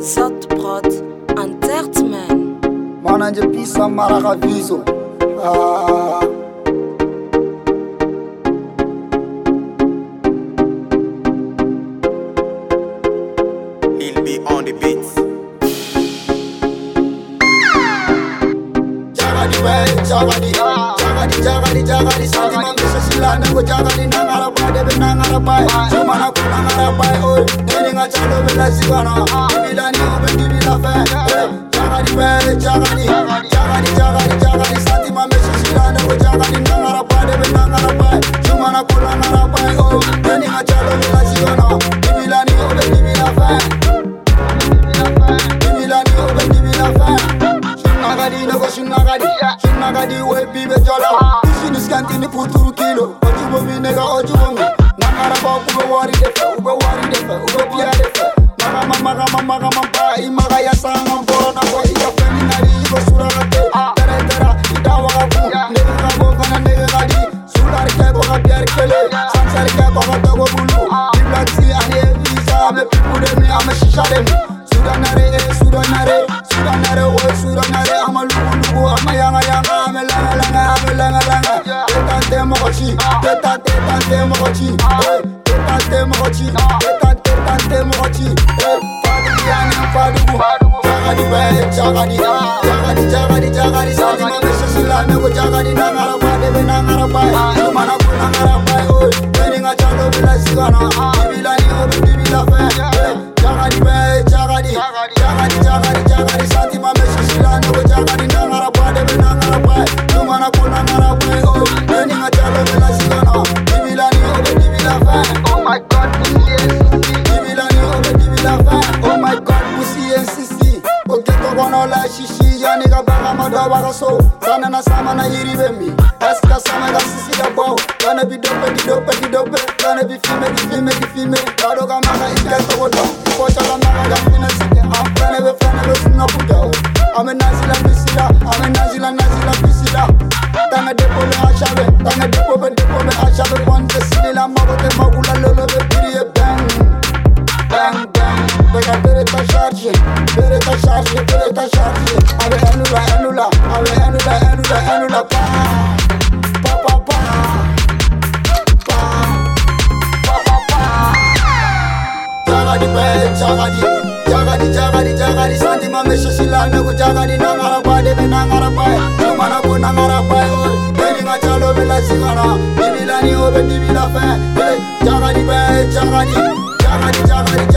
Sat Prod en Mana je bisa marah viso. Ah. He'll be on the beats. Jagadi, jagadi, jagadi, jagadi, santi mamisha silana, go jagadi, nangarabai, debe nangarabai, jomana ko nangarabai, oi, oh. ngacalo bela sikana Bilani obendi bila fe Jagani fe jagani Jagani jagani jagani Sati mamesha shilano ko jagani Nangara pa de be nangara pa Jumana kula nangara pa Oh Bilani ngacalo bela sikana Bilani obendi bila fe Bilani obendi bila fe Shunnagadi nako shunnagadi Shunnagadi we bibe jolo Shinu skantini puturu kilo Ojubo mi nega ojubo mi Nangara pa kubo wari de Teta teta te mokochi Eh Teta te mokochi Teta teta te mokochi Eh Fadu yani fadu Jagadi we Jagadi Jagadi jagadi jagadi Sadi mame sasila Nego jagadi Nangara pa Debe nangara pa Sumana ko nangara pa Oy Beni nga chalo bila sigana. Dibila ni obi Eh Jagadi Jagadi Jagadi jagadi Oketo kono la shishi Yani ka baka madoba ka so Sana na sama na yiri bembi Eska sama ka sisi ya bow. Gonna be dope di dope di dope Gonna be filme di filme di filme Kado ka maka ike to wodo Pocha ka maka ka fina sike Am frene be frene be suna puta Ame nazila bisila Ame nazila nazila bisila Tanga depo be ashabe Tanga depo be depo Africa pereta charge Pereta charge, pereta charge Ale enula, enula Ale enula, enula, enula Pa, pa, pa, pa Pa, pa, pa, pa Jagadi pe, jagadi Jagadi, jagadi, jagadi Santi mamesha silame ku jagadi Nangarapai, debe nangarapai Nangara ku nangarapai, oh Deni ngachalo bila sigara Bibila ni obe, bibila fe Hey, jagadi pe, jagadi Jagadi, jagadi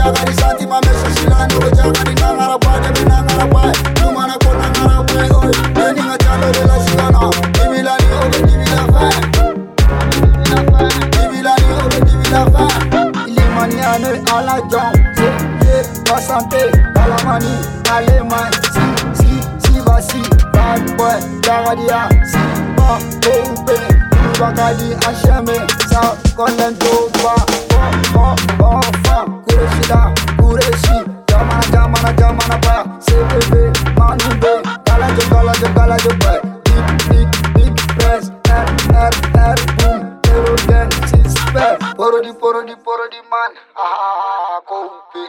à la jambe, pied, santé, la manie, allez si, si, si, va si, bad boy, garadia, si, pas, coupé, tout bagadi, HME, ça, condamne tout bas, bon, bon, bon, bon, kureshi da, kureshi, jamana, jamana, jamana, ba, CBB, manu, be, galajo, galajo, galajo, boy, Porodi porodi porodi man. Ah Kobe